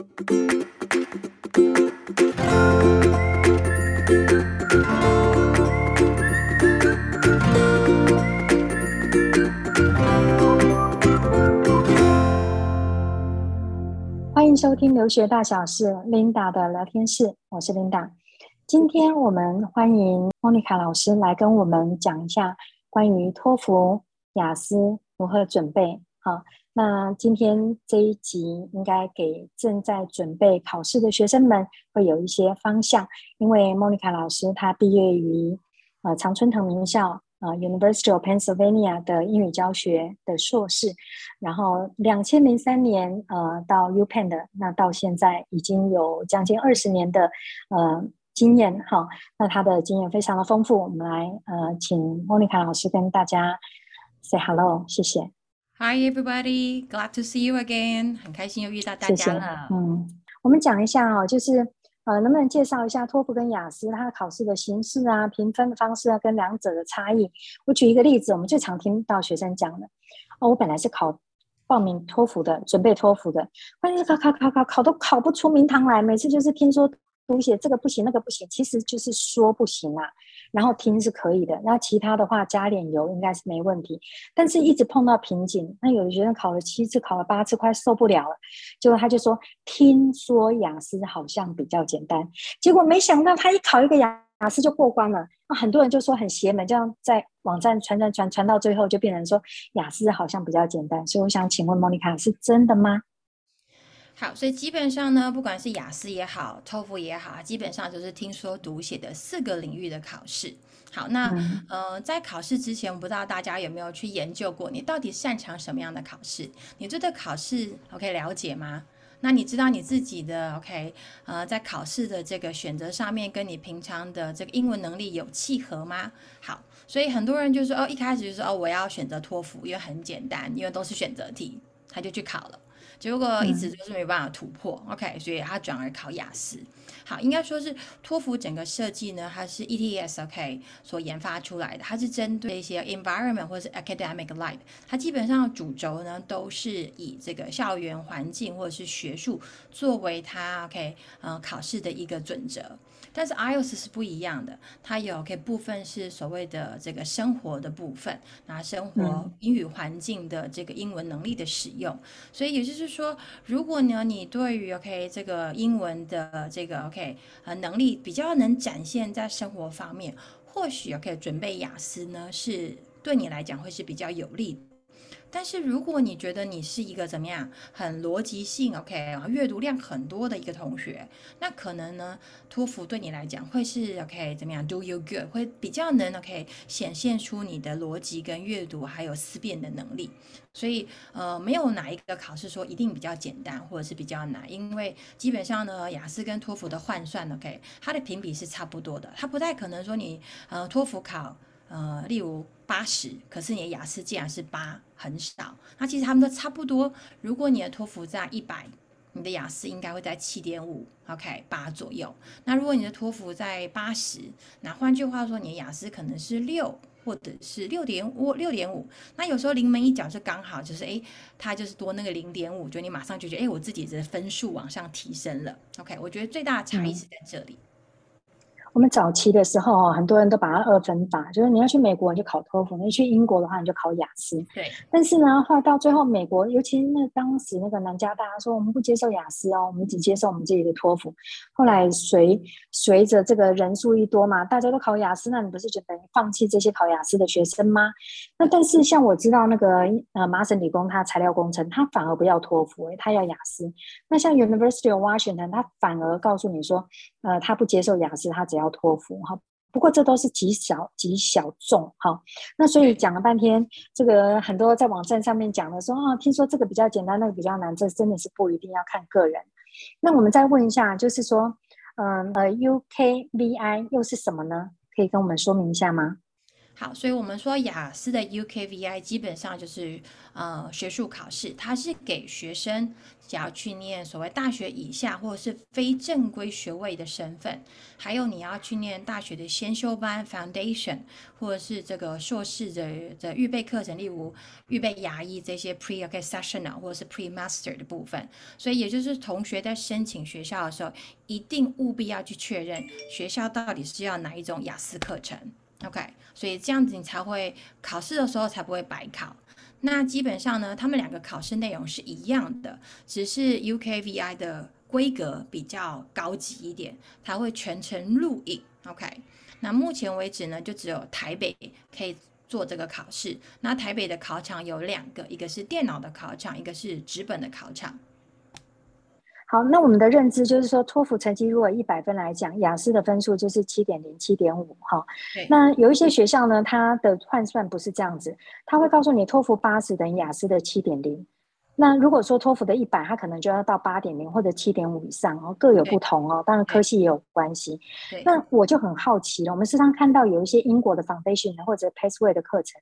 欢迎收听留学大小事，Linda 的聊天室，我是 Linda。今天我们欢迎莫妮卡老师来跟我们讲一下关于托福、雅思如何准备。好，那今天这一集应该给正在准备考试的学生们会有一些方向，因为莫妮卡老师她毕业于呃常春藤名校。啊、University of Pennsylvania 的英语教学的硕士，然后两千零三年呃到 UPenn 的，那到现在已经有将近二十年的呃经验哈，那他的经验非常的丰富，我们来呃请莫妮卡老师跟大家 say hello，谢谢。Hi everybody, glad to see you again，很开心又遇到大家了。谢谢嗯，我们讲一下哦，就是。呃，能不能介绍一下托福跟雅思它的考试的形式啊、评分的方式啊，跟两者的差异？我举一个例子，我们最常听到学生讲的。哦，我本来是考报名托福的，准备托福的，关键考考考考考都考不出名堂来，每次就是听说。读写这个不行，那个不行，其实就是说不行啊。然后听是可以的，那其他的话加点油应该是没问题。但是一直碰到瓶颈，那有的学生考了七次，考了八次，快受不了了。结果他就说，听说雅思好像比较简单，结果没想到他一考一个雅雅思就过关了。那很多人就说很邪门，这样在网站传传传传到最后就变成说雅思好像比较简单。所以我想请问莫妮卡，是真的吗？好，所以基本上呢，不管是雅思也好，托福也好，基本上就是听说读写的四个领域的考试。好，那、嗯、呃，在考试之前，我不知道大家有没有去研究过，你到底擅长什么样的考试？你对这考试 OK 了解吗？那你知道你自己的 OK 呃，在考试的这个选择上面，跟你平常的这个英文能力有契合吗？好，所以很多人就说哦，一开始就说哦，我要选择托福，因为很简单，因为都是选择题，他就去考了。结果一直就是没办法突破，嗯，OK，所以他转而考雅思。好，应该说是托福整个设计呢，它是 ETS OK 所研发出来的，它是针对一些 environment 或者是 academic life，它基本上主轴呢都是以这个校园环境或者是学术作为它 OK 呃考试的一个准则。但是 IELTS 是不一样的，它有可以部分是所谓的这个生活的部分，那生活英语环境的这个英文能力的使用，嗯、所以也就是说，如果呢你对于 OK 这个英文的这个 OK 呃能力比较能展现在生活方面，或许 OK 准备雅思呢是对你来讲会是比较有利的。但是如果你觉得你是一个怎么样很逻辑性 OK，然后阅读量很多的一个同学，那可能呢托福对你来讲会是 OK 怎么样 do you good 会比较能 OK 显现出你的逻辑跟阅读还有思辨的能力。所以呃没有哪一个考试说一定比较简单或者是比较难，因为基本上呢雅思跟托福的换算 OK 它的评比是差不多的，它不太可能说你呃托福考。呃，例如八十，可是你的雅思竟然是八，很少。那其实他们都差不多。如果你的托福在一百，你的雅思应该会在七点五，OK，八左右。那如果你的托福在八十，那换句话说，你的雅思可能是六，或者是六点五，六点五。那有时候临门一脚就刚好，就是诶，他就是多那个零点五，就你马上就觉得，诶，我自己的分数往上提升了。OK，我觉得最大的差异是在这里。我们早期的时候，很多人都把它二分法，就是你要去美国你就考托福，你去英国的话你就考雅思。对。但是呢，后来到最后，美国尤其那当时那个南加大说，我们不接受雅思哦，我们只接受我们自己的托福。后来随随着这个人数一多嘛，大家都考雅思，那你不是就等于放弃这些考雅思的学生吗？那但是像我知道那个呃麻省理工，它材料工程，它反而不要托福，它要雅思。那像 University of Washington，它反而告诉你说，呃，他不接受雅思，他只要。要托福哈，不过这都是极小极小众哈。那所以讲了半天，这个很多在网站上面讲的说啊，听说这个比较简单，那个比较难，这真的是不一定要看个人。那我们再问一下，就是说，嗯呃，UKVI 又是什么呢？可以跟我们说明一下吗？好，所以我们说雅思的 UKVI 基本上就是呃学术考试，它是给学生想要去念所谓大学以下或者是非正规学位的身份，还有你要去念大学的先修班 Foundation，或者是这个硕士的的预备课程，例如预备牙医这些 Pre-Accessional 或者是 Pre-Master 的部分。所以也就是同学在申请学校的时候，一定务必要去确认学校到底是要哪一种雅思课程。OK，所以这样子你才会考试的时候才不会白考。那基本上呢，他们两个考试内容是一样的，只是 UKVI 的规格比较高级一点，它会全程录影。OK，那目前为止呢，就只有台北可以做这个考试。那台北的考场有两个，一个是电脑的考场，一个是纸本的考场。好，那我们的认知就是说，托福成绩如果一百分来讲，雅思的分数就是七点零、七点五哈。那有一些学校呢，它的换算不是这样子，他会告诉你托福八十等于雅思的七点零。那如果说托福的一百，它可能就要到八点零或者七点五以上哦，各有不同哦。当然科系也有关系。那我就很好奇了，我们时常看到有一些英国的 Foundation 或者 Pathway 的课程，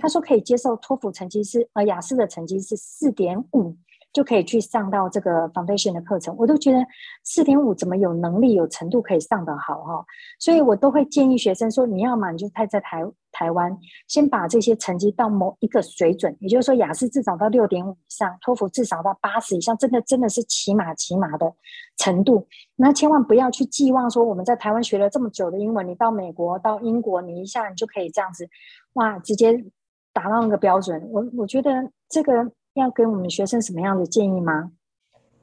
他说可以接受托福成绩是呃雅思的成绩是四点五。就可以去上到这个 foundation 的课程，我都觉得四点五怎么有能力有程度可以上得好哈，所以我都会建议学生说，你要嘛你就派在台台湾，先把这些成绩到某一个水准，也就是说雅思至少到六点五以上，托福至少到八十以上，真的真的是起码起码的程度，那千万不要去寄望说我们在台湾学了这么久的英文，你到美国到英国，你一下你就可以这样子，哇，直接达到那个标准，我我觉得这个。要给我们学生什么样的建议吗？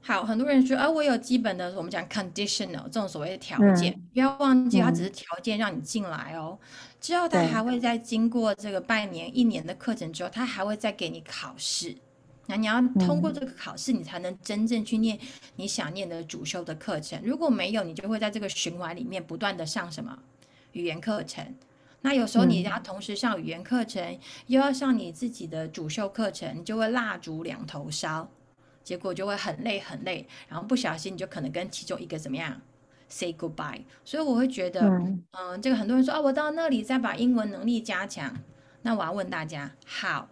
好，很多人说啊，我有基本的，我们讲 conditional 这种所谓的条件，嗯、不要忘记，它只是条件让你进来哦。嗯、之后他还会再经过这个半年、一年的课程之后，他还会再给你考试。那你要通过这个考试，你才能真正去念你想念的主修的课程。如果没有，你就会在这个循环里面不断的上什么语言课程。那有时候你要同时上语言课程，嗯、又要上你自己的主修课程，你就会蜡烛两头烧，结果就会很累很累，然后不小心你就可能跟其中一个怎么样 say goodbye。所以我会觉得，嗯、呃，这个很多人说啊，我到那里再把英文能力加强。那我要问大家，how？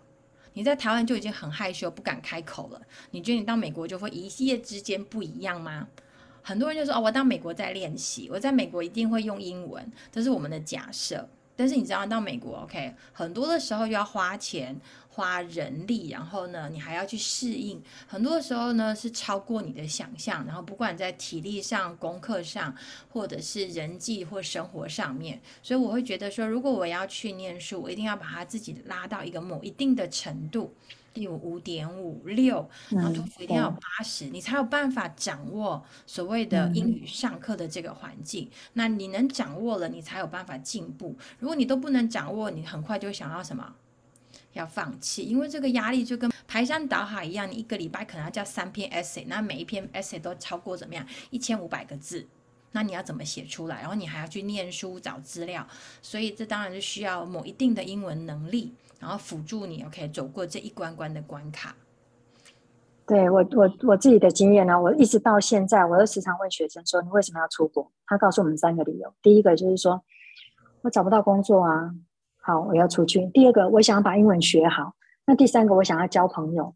你在台湾就已经很害羞，不敢开口了，你觉得你到美国就会一夜之间不一样吗？很多人就说哦，我到美国在练习，我在美国一定会用英文，这是我们的假设。但是你知道到美国，OK，很多的时候要花钱、花人力，然后呢，你还要去适应。很多的时候呢，是超过你的想象。然后不管在体力上、功课上，或者是人际或生活上面，所以我会觉得说，如果我要去念书，我一定要把它自己拉到一个某一定的程度。有五点五六，然后托福一定要有八十，你才有办法掌握所谓的英语上课的这个环境。嗯、那你能掌握了，你才有办法进步。如果你都不能掌握，你很快就想要什么？要放弃，因为这个压力就跟排山倒海一样。你一个礼拜可能要交三篇 essay，那每一篇 essay 都超过怎么样？一千五百个字，那你要怎么写出来？然后你还要去念书找资料，所以这当然是需要某一定的英文能力。然后辅助你，OK，走过这一关关的关卡。对我，我我自己的经验呢，我一直到现在，我都时常问学生说：“你为什么要出国？”他告诉我们三个理由。第一个就是说，我找不到工作啊，好，我要出去。第二个，我想要把英文学好。那第三个，我想要交朋友，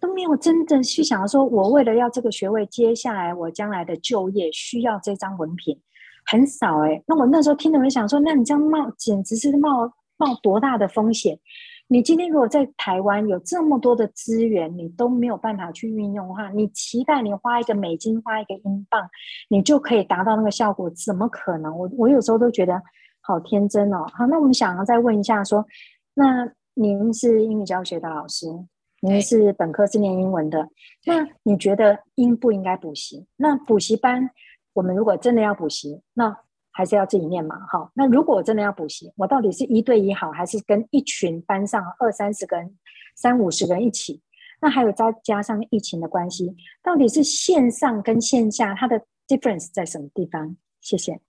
都没有真正去想要说，我为了要这个学位，接下来我将来的就业需要这张文凭，很少哎。那我那时候听的，我想说，那你这样冒，简直是冒。冒多大的风险？你今天如果在台湾有这么多的资源，你都没有办法去运用的话，你期待你花一个美金、花一个英镑，你就可以达到那个效果？怎么可能？我我有时候都觉得好天真哦。好，那我们想要再问一下说，说那您是英语教学的老师，您是本科是念英文的，那你觉得应不应该补习？那补习班，我们如果真的要补习，那还是要自己念嘛，好。那如果我真的要补习，我到底是一对一好，还是跟一群班上二三十个人、三五十个人一起？那还有再加上疫情的关系，到底是线上跟线下它的 difference 在什么地方？谢谢。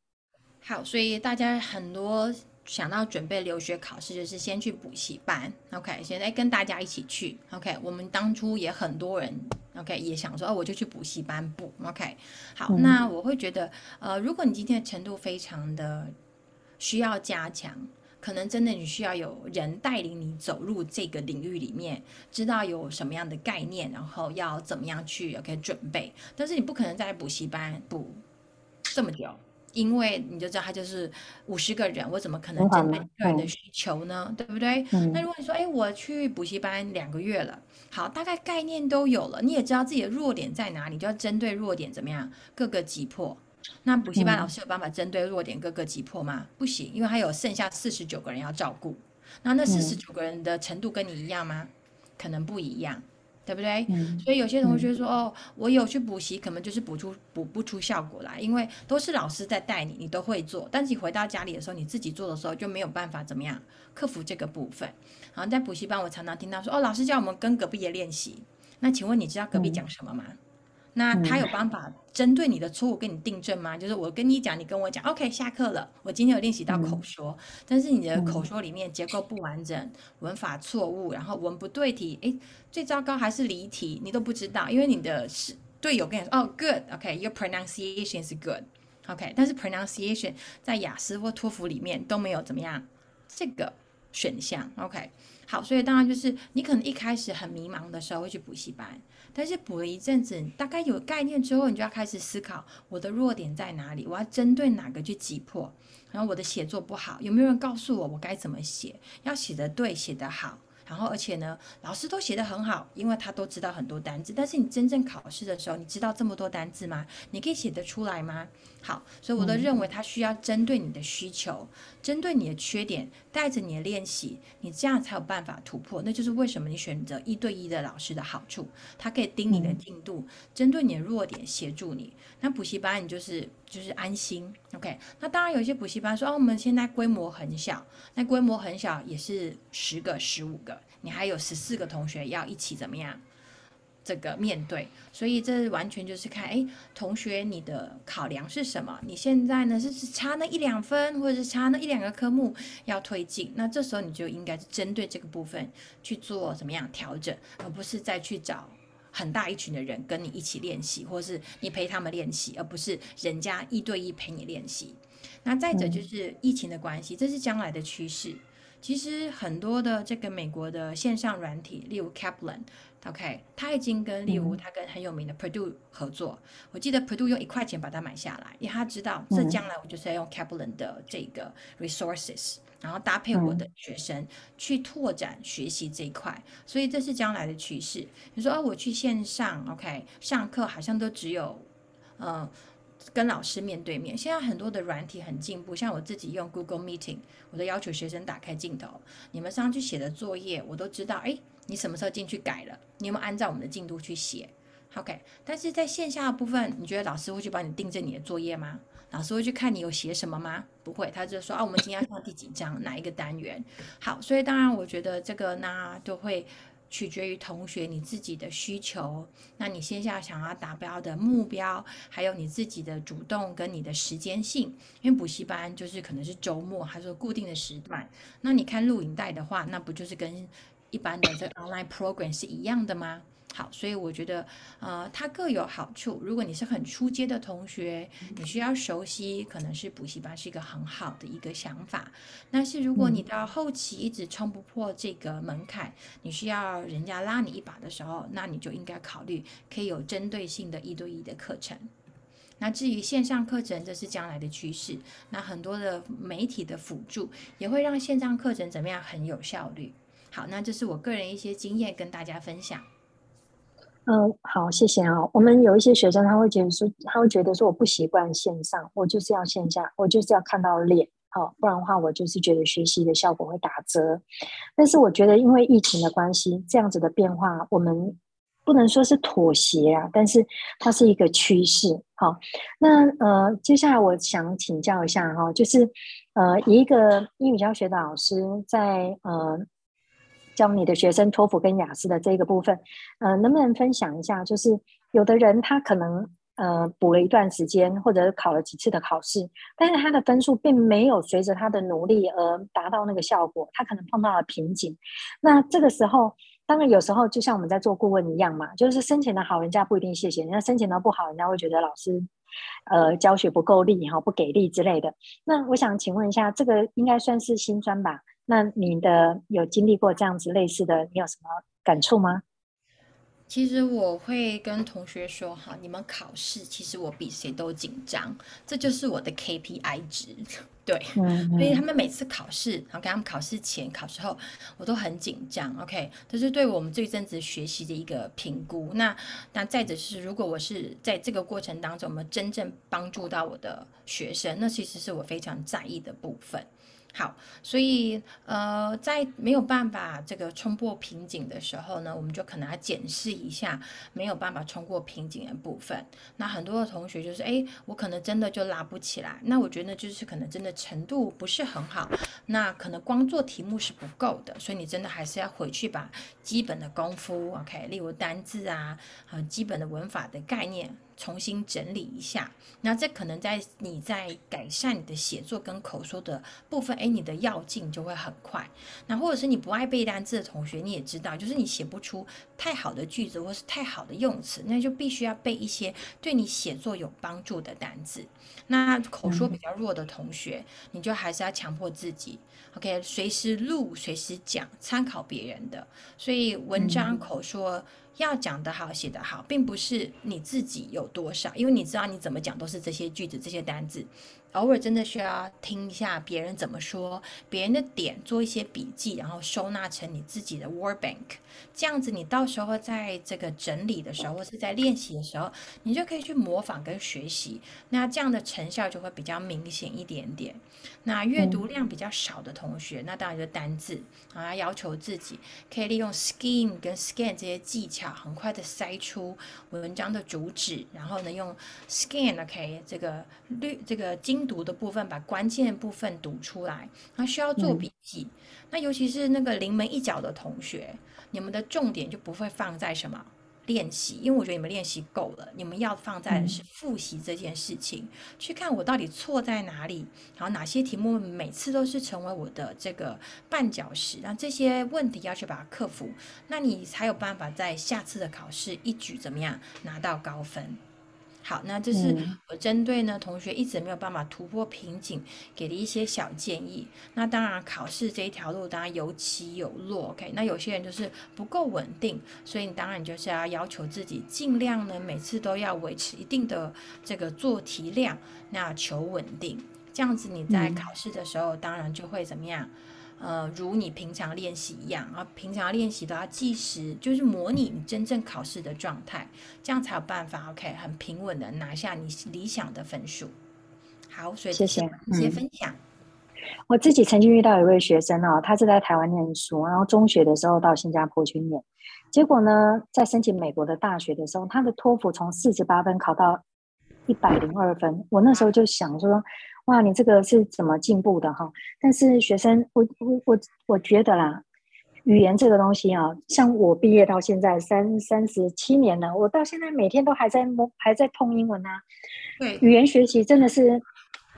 好，所以大家很多。想到准备留学考试，就是先去补习班，OK，现在跟大家一起去，OK。我们当初也很多人，OK，也想说，哦，我就去补习班补，OK。好，嗯、那我会觉得，呃，如果你今天的程度非常的需要加强。可能真的你需要有人带领你走入这个领域里面，知道有什么样的概念，然后要怎么样去 OK 准备。但是你不可能在补习班补这么久。因为你就知道他就是五十个人，我怎么可能针对个人的需求呢？对不对？嗯、那如果你说，哎，我去补习班两个月了，好，大概概念都有了，你也知道自己的弱点在哪里，就要针对弱点怎么样，各个击破。那补习班老师有办法针对弱点各个击破吗？嗯、不行，因为他有剩下四十九个人要照顾。那那四十九个人的程度跟你一样吗？可能不一样。对不对？嗯、所以有些同学说：“嗯、哦，我有去补习，可能就是补出补不出效果来，因为都是老师在带你，你都会做。但是你回到家里的时候，你自己做的时候就没有办法怎么样克服这个部分。然后在补习班，我常常听到说：‘哦，老师叫我们跟隔壁的练习。’那请问你知道隔壁讲什么吗？”嗯那他有办法针对你的错误跟你订正吗？就是我跟你讲，你跟我讲，OK，下课了。我今天有练习到口说，但是你的口说里面结构不完整，文法错误，然后文不对题，诶，最糟糕还是离题，你都不知道，因为你的是队友跟你说，哦，good，OK，your pronunciation is good，OK，但是 pronunciation 在雅思或托福里面都没有怎么样这个选项，OK。好，所以当然就是你可能一开始很迷茫的时候会去补习班，但是补了一阵子，大概有概念之后，你就要开始思考我的弱点在哪里，我要针对哪个去击破。然后我的写作不好，有没有人告诉我我该怎么写？要写得对，写得好。然后，而且呢，老师都写得很好，因为他都知道很多单字。但是你真正考试的时候，你知道这么多单字吗？你可以写得出来吗？好，所以我都认为他需要针对你的需求，针对你的缺点，带着你的练习，你这样才有办法突破。那就是为什么你选择一对一的老师的好处，他可以盯你的进度，针对你的弱点协助你。那补习班你就是就是安心，OK？那当然有一些补习班说，哦，我们现在规模很小，那规模很小也是十个、十五个，你还有十四个同学要一起怎么样？这个面对，所以这完全就是看，哎，同学，你的考量是什么？你现在呢是差那一两分，或者是差那一两个科目要推进，那这时候你就应该是针对这个部分去做怎么样调整，而不是再去找很大一群的人跟你一起练习，或是你陪他们练习，而不是人家一对一陪你练习。那再者就是疫情的关系，这是将来的趋势。其实很多的这个美国的线上软体，例如 Kaplan，OK，他已经跟例如他跟很有名的 Purdue 合作。我记得 Purdue 用一块钱把它买下来，因为他知道这将来我就是要用 Kaplan 的这个 resources，然后搭配我的学生去拓展学习这一块，所以这是将来的趋势。你说哦，我去线上 OK 上课，好像都只有嗯。跟老师面对面，现在很多的软体很进步，像我自己用 Google Meeting，我都要求学生打开镜头，你们上去写的作业，我都知道，哎，你什么时候进去改了？你有没有按照我们的进度去写？OK，但是在线下的部分，你觉得老师会去帮你订正你的作业吗？老师会去看你有写什么吗？不会，他就说啊，我们今天要上第几章，哪一个单元？好，所以当然我觉得这个呢，就会。取决于同学你自己的需求，那你线下想要达标的目标，还有你自己的主动跟你的时间性，因为补习班就是可能是周末，还是固定的时段。那你看录影带的话，那不就是跟一般的这 online program 是一样的吗？好，所以我觉得，呃，它各有好处。如果你是很初阶的同学，你需要熟悉，可能是补习班是一个很好的一个想法。但是如果你到后期一直冲不破这个门槛，你需要人家拉你一把的时候，那你就应该考虑可以有针对性的一对一的课程。那至于线上课程，这是将来的趋势。那很多的媒体的辅助也会让线上课程怎么样很有效率。好，那这是我个人一些经验跟大家分享。嗯，好，谢谢啊。我们有一些学生，他会觉得说，他会觉得说，我不习惯线上，我就是要线下，我就是要看到脸，好，不然的话，我就是觉得学习的效果会打折。但是我觉得，因为疫情的关系，这样子的变化，我们不能说是妥协啊，但是它是一个趋势。好，那呃，接下来我想请教一下哈，就是呃，一个英语教学的老师在呃。教你的学生托福跟雅思的这个部分，呃，能不能分享一下？就是有的人他可能呃补了一段时间，或者考了几次的考试，但是他的分数并没有随着他的努力而达到那个效果，他可能碰到了瓶颈。那这个时候，当然有时候就像我们在做顾问一样嘛，就是生前的好人家不一定谢谢，人家生前的不好，人家会觉得老师呃，教学不够力哈，不给力之类的。那我想请问一下，这个应该算是辛酸吧？那你的有经历过这样子类似的，你有什么感触吗？其实我会跟同学说哈，你们考试其实我比谁都紧张，这就是我的 KPI 值。对，嗯嗯，所以他们每次考试，然后给他们考试前、考试后，我都很紧张。OK，这是对我们这一阵子学习的一个评估。那那再者是，如果我是在这个过程当中，我们真正帮助到我的学生，那其实是我非常在意的部分。好，所以呃，在没有办法这个冲破瓶颈的时候呢，我们就可能要检视一下没有办法冲过瓶颈的部分。那很多的同学就是，哎，我可能真的就拉不起来。那我觉得就是可能真的程度不是很好，那可能光做题目是不够的，所以你真的还是要回去把基本的功夫，OK，例如单字啊，和基本的文法的概念。重新整理一下，那这可能在你在改善你的写作跟口说的部分，诶，你的要进就会很快。那或者是你不爱背单词的同学，你也知道，就是你写不出太好的句子或是太好的用词，那就必须要背一些对你写作有帮助的单词。那口说比较弱的同学，你就还是要强迫自己，OK，随时录，随时讲，参考别人的。所以文章口说。要讲得好，写得好，并不是你自己有多少，因为你知道你怎么讲都是这些句子、这些单字。偶尔真的需要听一下别人怎么说，别人的点，做一些笔记，然后收纳成你自己的 word bank。这样子，你到时候在这个整理的时候，或是在练习的时候，你就可以去模仿跟学习。那这样的成效就会比较明显一点点。那阅读量比较少的同学，那当然就单字啊，要求自己可以利用 skim 跟 scan 这些技巧，很快的筛出文章的主旨，然后呢，用 scan OK 这个绿这个精。读的部分，把关键部分读出来，那需要做笔记。嗯、那尤其是那个临门一脚的同学，你们的重点就不会放在什么练习，因为我觉得你们练习够了，你们要放在的是复习这件事情，嗯、去看我到底错在哪里，然后哪些题目每次都是成为我的这个绊脚石，那这些问题要去把它克服，那你才有办法在下次的考试一举怎么样拿到高分。好，那这是我针对呢同学一直没有办法突破瓶颈给的一些小建议。那当然，考试这一条路当然有起有落，OK。那有些人就是不够稳定，所以你当然就是要要求自己尽量呢每次都要维持一定的这个做题量，那求稳定。这样子你在考试的时候，当然就会怎么样？呃，如你平常练习一样，啊，平常练习都要计时，就是模拟你真正考试的状态，这样才有办法，OK，很平稳的拿下你理想的分数。好，所以谢谢，谢谢分享。我自己曾经遇到一位学生哦，他是在台湾念书，然后中学的时候到新加坡去念，结果呢，在申请美国的大学的时候，他的托福从四十八分考到一百零二分。我那时候就想说。哇，你这个是怎么进步的哈？但是学生，我我我我觉得啦，语言这个东西啊，像我毕业到现在三三十七年了，我到现在每天都还在摸，还在碰英文啊。对，语言学习真的是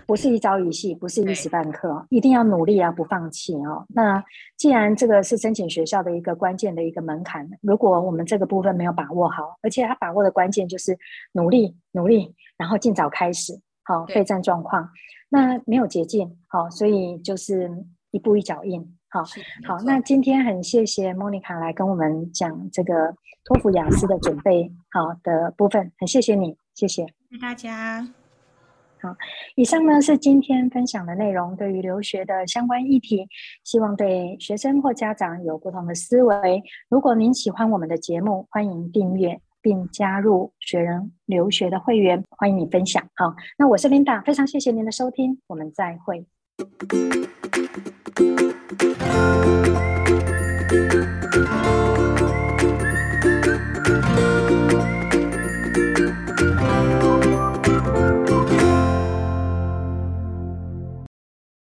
不是一朝一夕，不是一时半刻，一定要努力啊，不放弃哦。那既然这个是申请学校的一个关键的一个门槛，如果我们这个部分没有把握好，而且他把握的关键就是努力努力，然后尽早开始，好备战状况。那没有捷径，好，所以就是一步一脚印，好，好。那今天很谢谢 Monica 来跟我们讲这个托福雅思的准备好的部分，很谢谢你，谢谢，谢谢大家。好，以上呢是今天分享的内容，对于留学的相关议题，希望对学生或家长有不同的思维。如果您喜欢我们的节目，欢迎订阅。并加入学人留学的会员，欢迎你分享。好，那我是琳达非常谢谢您的收听，我们再会。